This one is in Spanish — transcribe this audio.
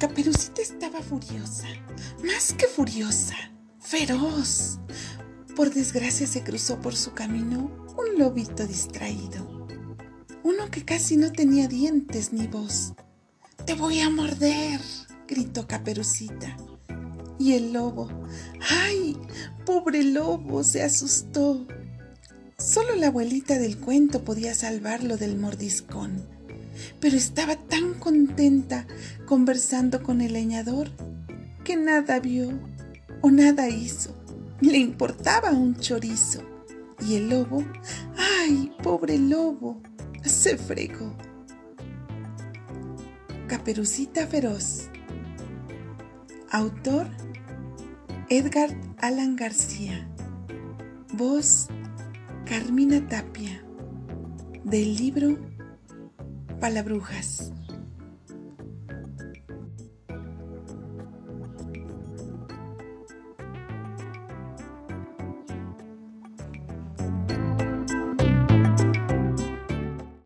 Caperucita estaba furiosa, más que furiosa, feroz. Por desgracia se cruzó por su camino un lobito distraído, uno que casi no tenía dientes ni voz. Te voy a morder, gritó Caperucita. Y el lobo, ¡ay! Pobre lobo, se asustó. Solo la abuelita del cuento podía salvarlo del mordiscón, pero estaba tan contenta conversando con el leñador que nada vio o nada hizo. Le importaba un chorizo. Y el lobo, ¡ay, pobre lobo! se fregó. Caperucita Feroz. Autor Edgar Alan García. Voz Carmina Tapia. Del libro Palabrujas.